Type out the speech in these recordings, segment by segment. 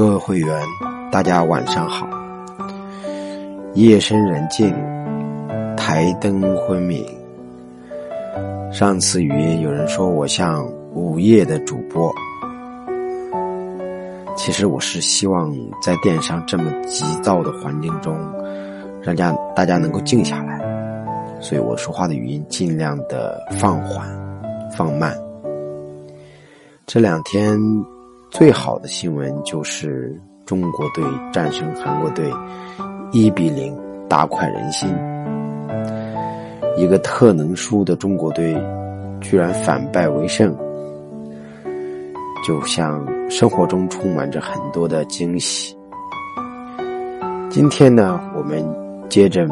各位会员，大家晚上好。夜深人静，台灯昏明。上次语音有人说我像午夜的主播，其实我是希望在电商这么急躁的环境中，让家大家能够静下来，所以我说话的语音尽量的放缓、放慢。这两天。最好的新闻就是中国队战胜韩国队，一比零大快人心。一个特能输的中国队，居然反败为胜，就像生活中充满着很多的惊喜。今天呢，我们接着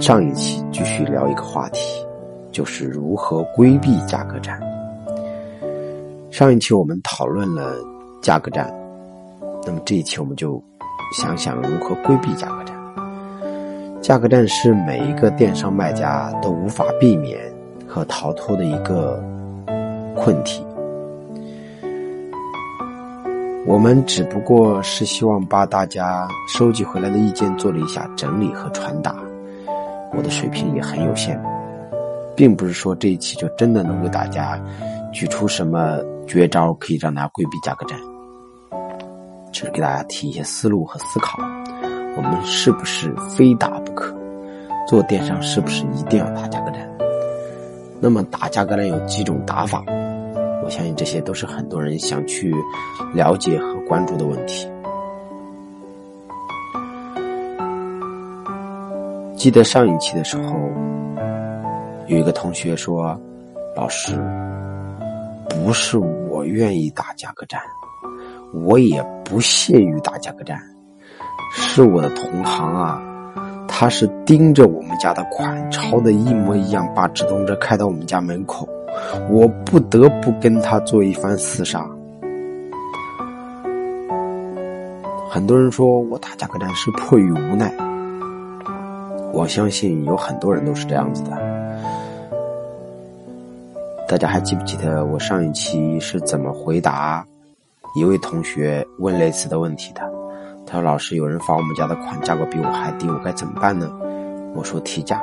上一期继续聊一个话题，就是如何规避价格战。上一期我们讨论了。价格战，那么这一期我们就想想如何规避价格战。价格战是每一个电商卖家都无法避免和逃脱的一个困题。我们只不过是希望把大家收集回来的意见做了一下整理和传达。我的水平也很有限，并不是说这一期就真的能为大家举出什么绝招，可以让大家规避价格战。只是给大家提一些思路和思考，我们是不是非打不可？做电商是不是一定要打价格战？那么打价格战有几种打法？我相信这些都是很多人想去了解和关注的问题。记得上一期的时候，有一个同学说：“老师，不是我愿意打价格战。”我也不屑于打价格战，是我的同行啊，他是盯着我们家的款抄的一模一样，把直通车开到我们家门口，我不得不跟他做一番厮杀。很多人说我打价格战是迫于无奈，我相信有很多人都是这样子的。大家还记不记得我上一期是怎么回答？一位同学问类似的问题的，他说：“老师，有人发我们家的款，价格比我还低，我该怎么办呢？”我说：“提价。”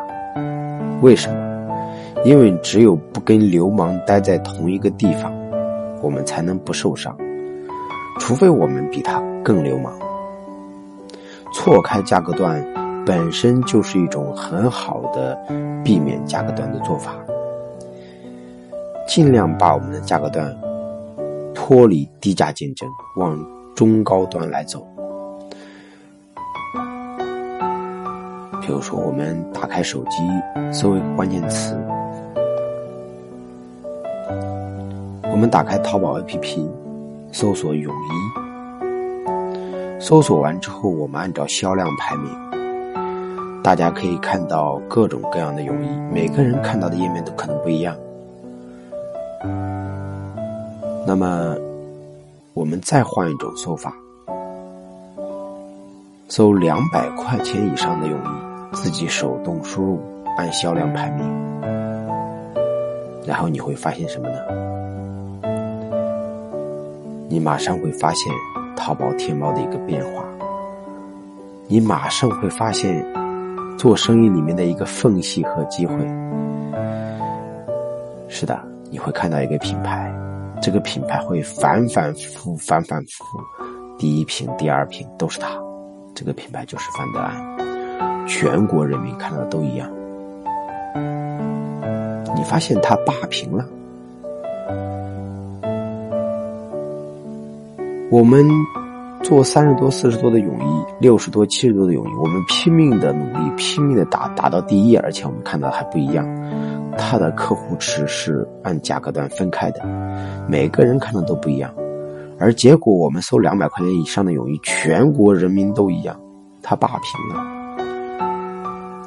为什么？因为只有不跟流氓待在同一个地方，我们才能不受伤。除非我们比他更流氓。错开价格段本身就是一种很好的避免价格段的做法。尽量把我们的价格段。脱离低价竞争，往中高端来走。比如说，我们打开手机，搜一个关键词，我们打开淘宝 APP，搜索泳衣，搜索完之后，我们按照销量排名，大家可以看到各种各样的泳衣，每个人看到的页面都可能不一样。那么，我们再换一种搜法，搜两百块钱以上的泳衣，自己手动输入，按销量排名，然后你会发现什么呢？你马上会发现淘宝天猫的一个变化，你马上会发现做生意里面的一个缝隙和机会。是的，你会看到一个品牌。这个品牌会反反复复，反反复复，第一瓶、第二瓶都是它。这个品牌就是范德安，全国人民看到的都一样。你发现它霸屏了。我们做三十多、四十多的泳衣，六十多、七十多的泳衣，我们拼命的努力，拼命的打，打到第一，而且我们看到还不一样。他的客户池是按价格段分开的，每个人看的都不一样，而结果我们收两百块钱以上的泳衣，全国人民都一样，他霸屏了。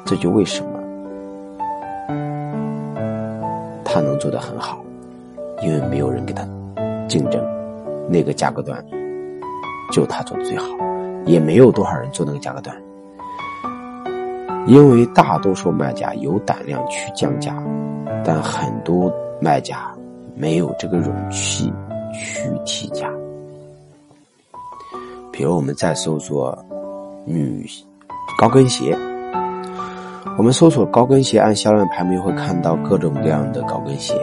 这就为什么他能做得很好，因为没有人跟他竞争，那个价格段就他做的最好，也没有多少人做那个价格段。因为大多数卖家有胆量去降价，但很多卖家没有这个勇气去提价。比如我们在搜索女高跟鞋，我们搜索高跟鞋，按销量排名会看到各种各样的高跟鞋，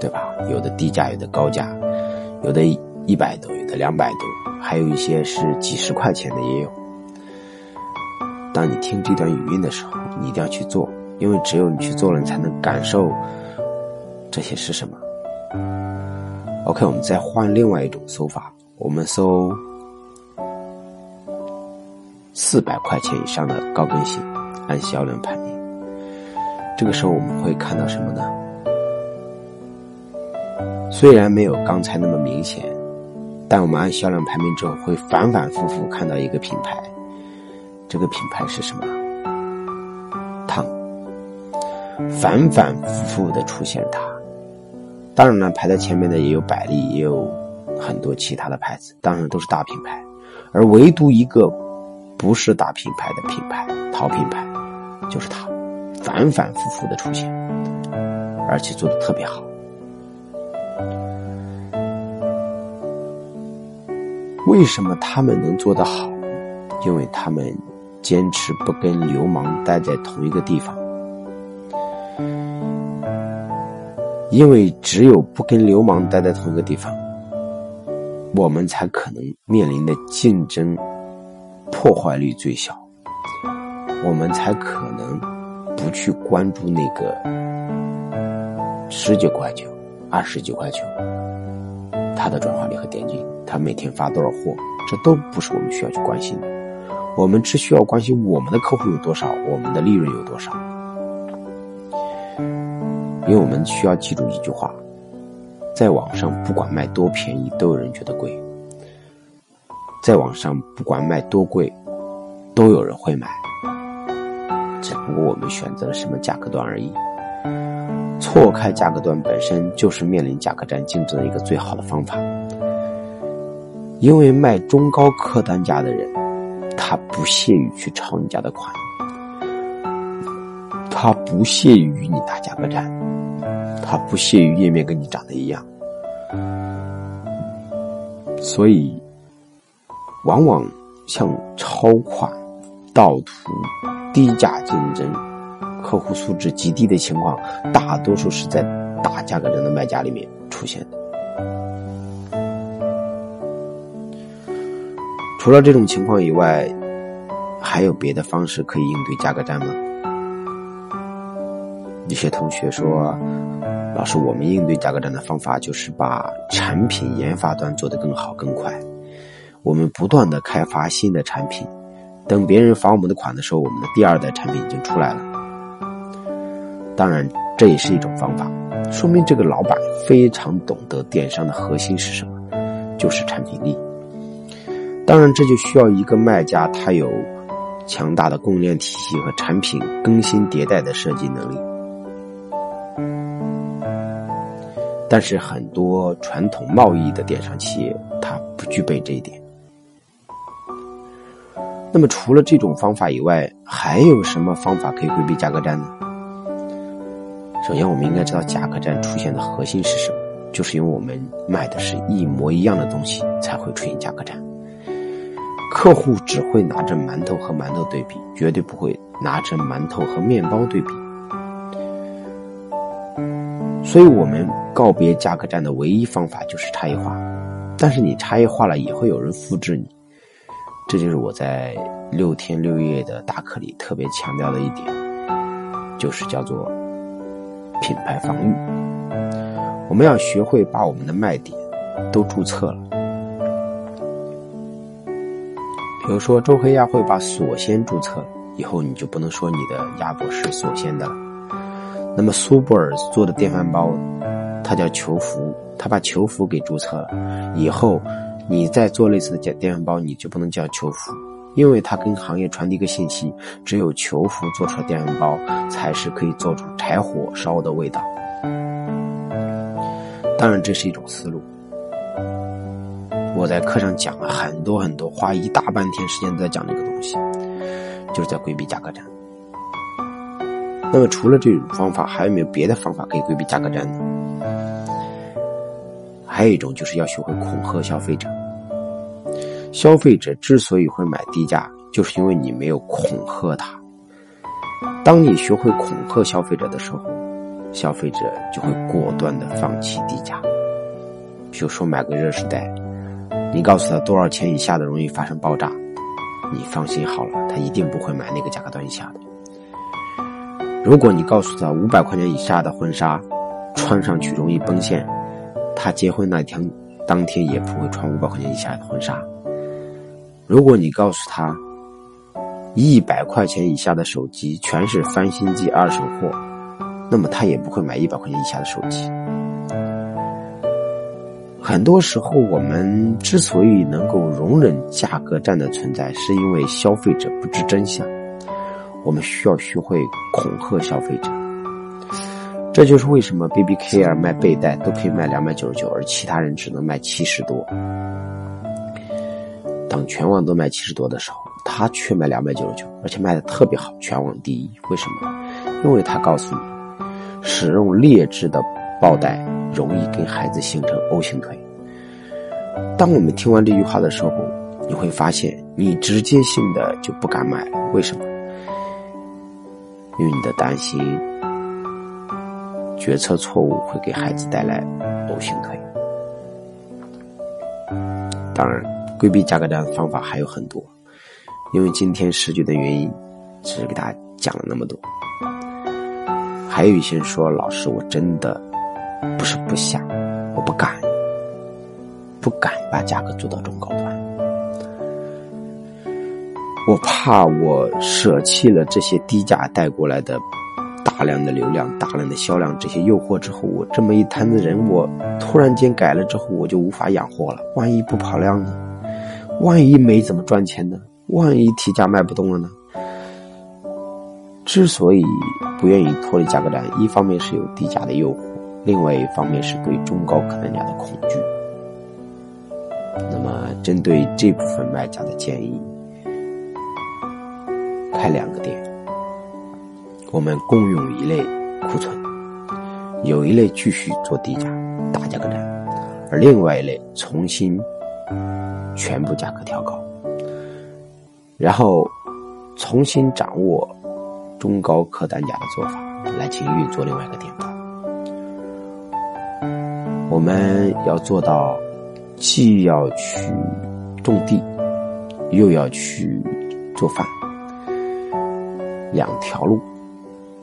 对吧？有的低价，有的高价，有的一百多，有的两百多，还有一些是几十块钱的也有。当你听这段语音的时候，你一定要去做，因为只有你去做了，你才能感受这些是什么。OK，我们再换另外一种搜法，我们搜四百块钱以上的高跟鞋，按销量排名。这个时候我们会看到什么呢？虽然没有刚才那么明显，但我们按销量排名之后，会反反复复看到一个品牌。这个品牌是什么？反反复复的出现它。当然了，排在前面的也有百丽，也有很多其他的牌子，当然都是大品牌。而唯独一个不是大品牌的品牌，淘品牌，就是它，反反复复的出现，而且做的特别好。为什么他们能做得好？因为他们。坚持不跟流氓待在同一个地方，因为只有不跟流氓待在同一个地方，我们才可能面临的竞争破坏率最小，我们才可能不去关注那个十九块九、二十九块九，它的转化率和点击，它每天发多少货，这都不是我们需要去关心的。我们只需要关心我们的客户有多少，我们的利润有多少。因为我们需要记住一句话：在网上不管卖多便宜，都有人觉得贵；在网上不管卖多贵，都有人会买。只不过我们选择了什么价格段而已。错开价格段本身就是面临价格战竞争的一个最好的方法。因为卖中高客单价的人。他不屑于去抄你家的款，他不屑于与你打价格战，他不屑于页面跟你长得一样，所以，往往像超款、盗图、低价竞争、客户素质极低的情况，大多数是在打价格战的卖家里面出现的。除了这种情况以外，还有别的方式可以应对价格战吗？一些同学说：“老师，我们应对价格战的方法就是把产品研发端做得更好更快，我们不断的开发新的产品，等别人罚我们的款的时候，我们的第二代产品已经出来了。当然，这也是一种方法，说明这个老板非常懂得电商的核心是什么，就是产品力。”当然，这就需要一个卖家，他有强大的供应链体系和产品更新迭代的设计能力。但是，很多传统贸易的电商企业，它不具备这一点。那么，除了这种方法以外，还有什么方法可以规避价格战呢？首先，我们应该知道价格战出现的核心是什么，就是因为我们卖的是一模一样的东西，才会出现价格战。客户只会拿着馒头和馒头对比，绝对不会拿着馒头和面包对比。所以，我们告别价格战的唯一方法就是差异化。但是，你差异化了，也会有人复制你。这就是我在六天六夜的大课里特别强调的一点，就是叫做品牌防御。我们要学会把我们的卖点都注册了。比如说，周黑鸭会把锁鲜注册以后，你就不能说你的鸭脖是锁鲜的了。那么苏泊尔做的电饭煲，它叫球福，他把球福给注册了以后，你再做类似的电电饭煲，你就不能叫球福，因为它跟行业传递一个信息：只有球福做出来电饭煲才是可以做出柴火烧的味道。当然，这是一种思路。我在课上讲了很多很多，花一大半天时间在讲这个东西，就是在规避价格战。那么除了这种方法，还有没有别的方法可以规避价格战呢？还有一种就是要学会恐吓消费者。消费者之所以会买低价，就是因为你没有恐吓他。当你学会恐吓消费者的时候，消费者就会果断的放弃低价。比如说买个热水袋，你告诉他多少钱以下的容易发生爆炸，你放心好了，他一定不会买那个价格段以下的。如果你告诉他五百块钱以下的婚纱，穿上去容易崩线，他结婚那天当天也不会穿五百块钱以下的婚纱。如果你告诉他，一百块钱以下的手机全是翻新机二手货，那么他也不会买一百块钱以下的手机。很多时候，我们之所以能够容忍价格战的存在，是因为消费者不知真相。我们需要学会恐吓消费者。这就是为什么 Baby Care 卖背带都可以卖两百九十九，而其他人只能卖七十多。当全网都卖七十多的时候，他却卖两百九十九，而且卖的特别好，全网第一。为什么？因为他告诉你，使用劣质的包带容易跟孩子形成 O 型腿。当我们听完这句话的时候，你会发现，你直接性的就不敢买了。为什么？因为你的担心。决策错误会给孩子带来 O 型腿。当然，规避价格战的方法还有很多，因为今天时局的原因，只是给大家讲了那么多。还有一些人说：“老师，我真的不是不想，我不敢，不敢把价格做到中高端，我怕我舍弃了这些低价带过来的。”大量的流量、大量的销量，这些诱惑之后，我这么一摊子人，我突然间改了之后，我就无法养活了。万一不跑量呢？万一没怎么赚钱呢？万一提价卖不动了呢？之所以不愿意脱离价格战，一方面是有低价的诱惑，另外一方面是对中高客单价的恐惧。那么，针对这部分卖家的建议，开两个店。我们共用一类库存，有一类继续做低价大价格战，而另外一类重新全部价格调高，然后重新掌握中高客单价的做法来进行运作另外一个店铺。我们要做到既要去种地，又要去做饭，两条路。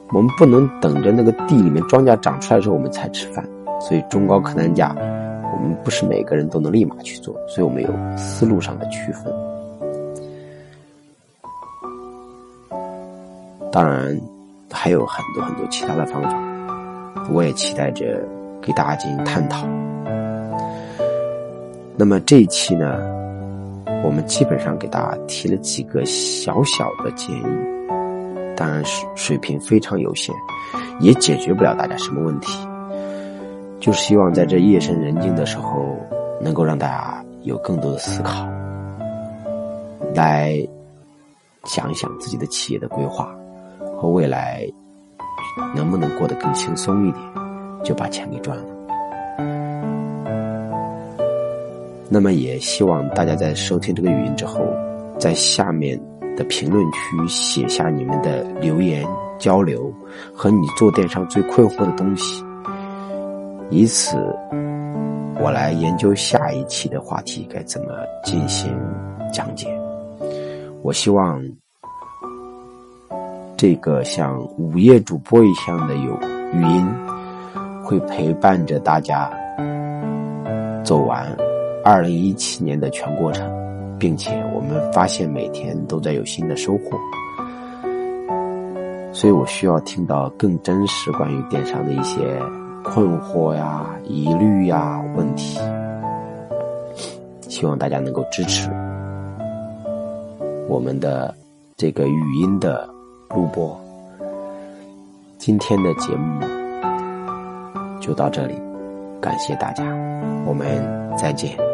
我们不能等着那个地里面庄稼长出来的时候我们才吃饭，所以中高客单价，我们不是每个人都能立马去做，所以我们有思路上的区分。当然还有很多很多其他的方法，我也期待着给大家进行探讨。那么这一期呢，我们基本上给大家提了几个小小的建议。当然是水平非常有限，也解决不了大家什么问题。就是希望在这夜深人静的时候，能够让大家有更多的思考，来想一想自己的企业的规划和未来能不能过得更轻松一点，就把钱给赚了。那么也希望大家在收听这个语音之后，在下面。的评论区写下你们的留言交流和你做电商最困惑的东西，以此我来研究下一期的话题该怎么进行讲解。我希望这个像午夜主播一样的有语音，会陪伴着大家走完二零一七年的全过程。并且我们发现每天都在有新的收获，所以我需要听到更真实关于电商的一些困惑呀、疑虑呀、问题。希望大家能够支持我们的这个语音的录播。今天的节目就到这里，感谢大家，我们再见。